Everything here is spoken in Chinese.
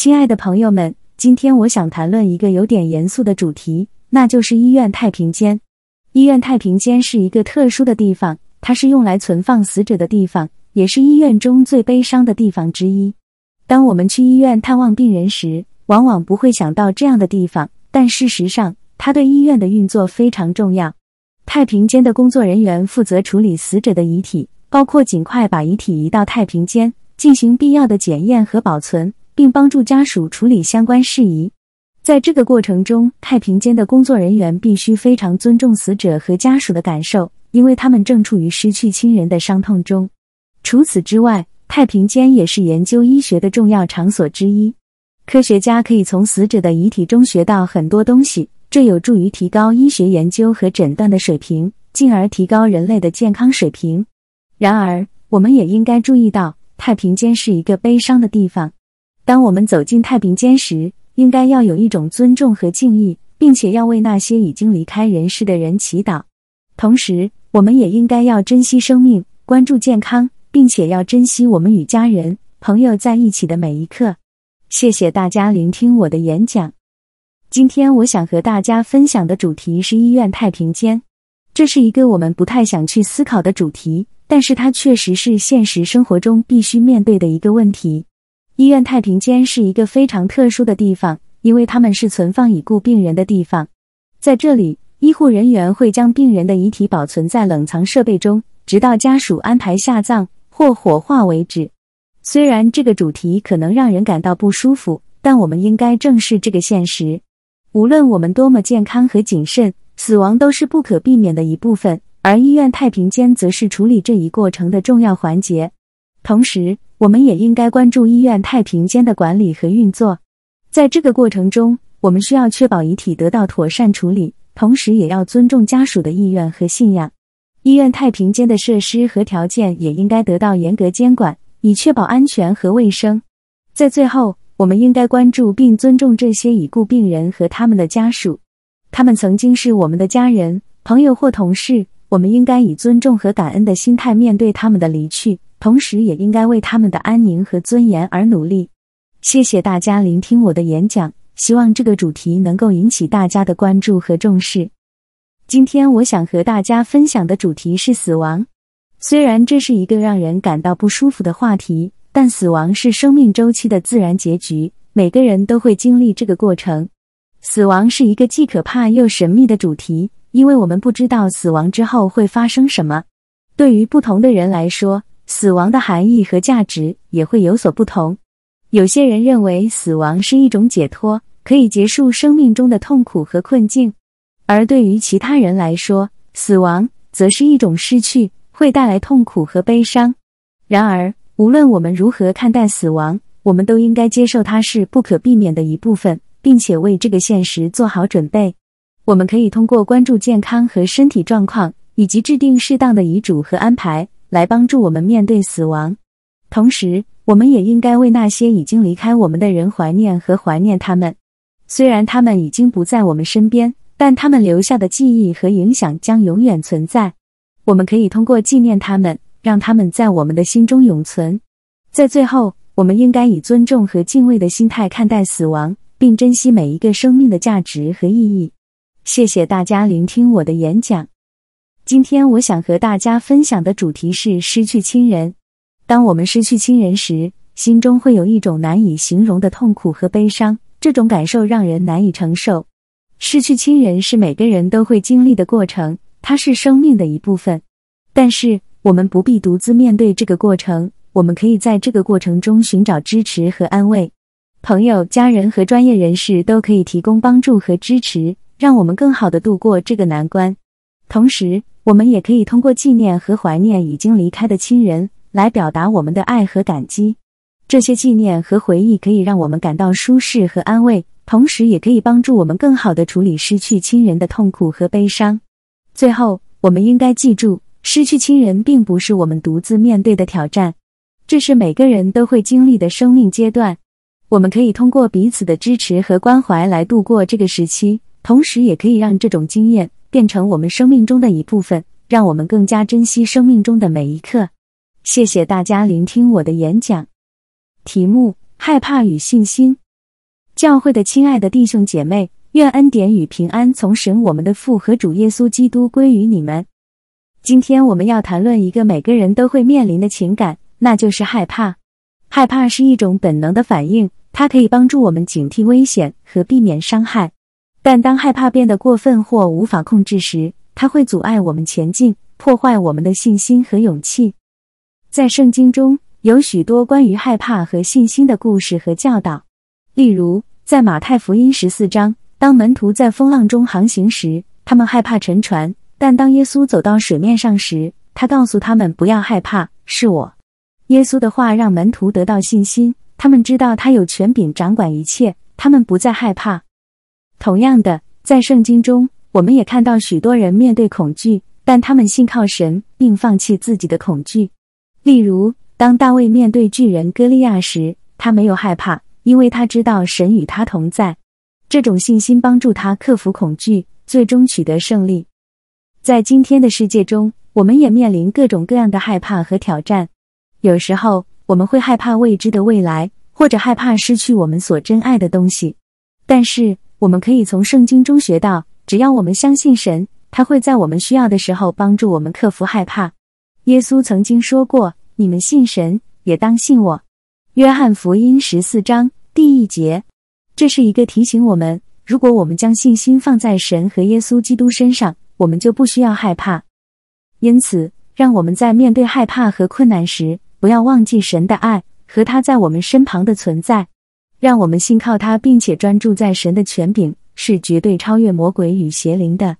亲爱的朋友们，今天我想谈论一个有点严肃的主题，那就是医院太平间。医院太平间是一个特殊的地方，它是用来存放死者的地方，也是医院中最悲伤的地方之一。当我们去医院探望病人时，往往不会想到这样的地方，但事实上，它对医院的运作非常重要。太平间的工作人员负责处理死者的遗体，包括尽快把遗体移到太平间，进行必要的检验和保存。并帮助家属处理相关事宜。在这个过程中，太平间的工作人员必须非常尊重死者和家属的感受，因为他们正处于失去亲人的伤痛中。除此之外，太平间也是研究医学的重要场所之一。科学家可以从死者的遗体中学到很多东西，这有助于提高医学研究和诊断的水平，进而提高人类的健康水平。然而，我们也应该注意到，太平间是一个悲伤的地方。当我们走进太平间时，应该要有一种尊重和敬意，并且要为那些已经离开人世的人祈祷。同时，我们也应该要珍惜生命，关注健康，并且要珍惜我们与家人、朋友在一起的每一刻。谢谢大家聆听我的演讲。今天我想和大家分享的主题是医院太平间。这是一个我们不太想去思考的主题，但是它确实是现实生活中必须面对的一个问题。医院太平间是一个非常特殊的地方，因为他们是存放已故病人的地方。在这里，医护人员会将病人的遗体保存在冷藏设备中，直到家属安排下葬或火化为止。虽然这个主题可能让人感到不舒服，但我们应该正视这个现实。无论我们多么健康和谨慎，死亡都是不可避免的一部分，而医院太平间则是处理这一过程的重要环节。同时，我们也应该关注医院太平间的管理和运作。在这个过程中，我们需要确保遗体得到妥善处理，同时也要尊重家属的意愿和信仰。医院太平间的设施和条件也应该得到严格监管，以确保安全和卫生。在最后，我们应该关注并尊重这些已故病人和他们的家属。他们曾经是我们的家人、朋友或同事，我们应该以尊重和感恩的心态面对他们的离去。同时，也应该为他们的安宁和尊严而努力。谢谢大家聆听我的演讲，希望这个主题能够引起大家的关注和重视。今天，我想和大家分享的主题是死亡。虽然这是一个让人感到不舒服的话题，但死亡是生命周期的自然结局，每个人都会经历这个过程。死亡是一个既可怕又神秘的主题，因为我们不知道死亡之后会发生什么。对于不同的人来说，死亡的含义和价值也会有所不同。有些人认为死亡是一种解脱，可以结束生命中的痛苦和困境；而对于其他人来说，死亡则是一种失去，会带来痛苦和悲伤。然而，无论我们如何看待死亡，我们都应该接受它是不可避免的一部分，并且为这个现实做好准备。我们可以通过关注健康和身体状况，以及制定适当的遗嘱和安排。来帮助我们面对死亡，同时，我们也应该为那些已经离开我们的人怀念和怀念他们。虽然他们已经不在我们身边，但他们留下的记忆和影响将永远存在。我们可以通过纪念他们，让他们在我们的心中永存。在最后，我们应该以尊重和敬畏的心态看待死亡，并珍惜每一个生命的价值和意义。谢谢大家聆听我的演讲。今天我想和大家分享的主题是失去亲人。当我们失去亲人时，心中会有一种难以形容的痛苦和悲伤，这种感受让人难以承受。失去亲人是每个人都会经历的过程，它是生命的一部分。但是我们不必独自面对这个过程，我们可以在这个过程中寻找支持和安慰。朋友、家人和专业人士都可以提供帮助和支持，让我们更好的度过这个难关。同时，我们也可以通过纪念和怀念已经离开的亲人，来表达我们的爱和感激。这些纪念和回忆可以让我们感到舒适和安慰，同时也可以帮助我们更好的处理失去亲人的痛苦和悲伤。最后，我们应该记住，失去亲人并不是我们独自面对的挑战，这是每个人都会经历的生命阶段。我们可以通过彼此的支持和关怀来度过这个时期，同时也可以让这种经验。变成我们生命中的一部分，让我们更加珍惜生命中的每一刻。谢谢大家聆听我的演讲。题目：害怕与信心。教会的亲爱的弟兄姐妹，愿恩典与平安从神我们的父和主耶稣基督归于你们。今天我们要谈论一个每个人都会面临的情感，那就是害怕。害怕是一种本能的反应，它可以帮助我们警惕危险和避免伤害。但当害怕变得过分或无法控制时，它会阻碍我们前进，破坏我们的信心和勇气。在圣经中有许多关于害怕和信心的故事和教导，例如。在马太福音十四章，当门徒在风浪中航行时，他们害怕沉船；但当耶稣走到水面上时，他告诉他们不要害怕，是我。耶稣的话让门徒得到信心，他们知道他有权柄掌管一切，他们不再害怕。同样的，在圣经中，我们也看到许多人面对恐惧，但他们信靠神，并放弃自己的恐惧。例如，当大卫面对巨人歌利亚时，他没有害怕。因为他知道神与他同在，这种信心帮助他克服恐惧，最终取得胜利。在今天的世界中，我们也面临各种各样的害怕和挑战。有时候，我们会害怕未知的未来，或者害怕失去我们所珍爱的东西。但是，我们可以从圣经中学到，只要我们相信神，他会在我们需要的时候帮助我们克服害怕。耶稣曾经说过：“你们信神，也当信我。”约翰福音十四章。第一节，这是一个提醒我们：如果我们将信心放在神和耶稣基督身上，我们就不需要害怕。因此，让我们在面对害怕和困难时，不要忘记神的爱和他在我们身旁的存在。让我们信靠他，并且专注在神的权柄，是绝对超越魔鬼与邪灵的。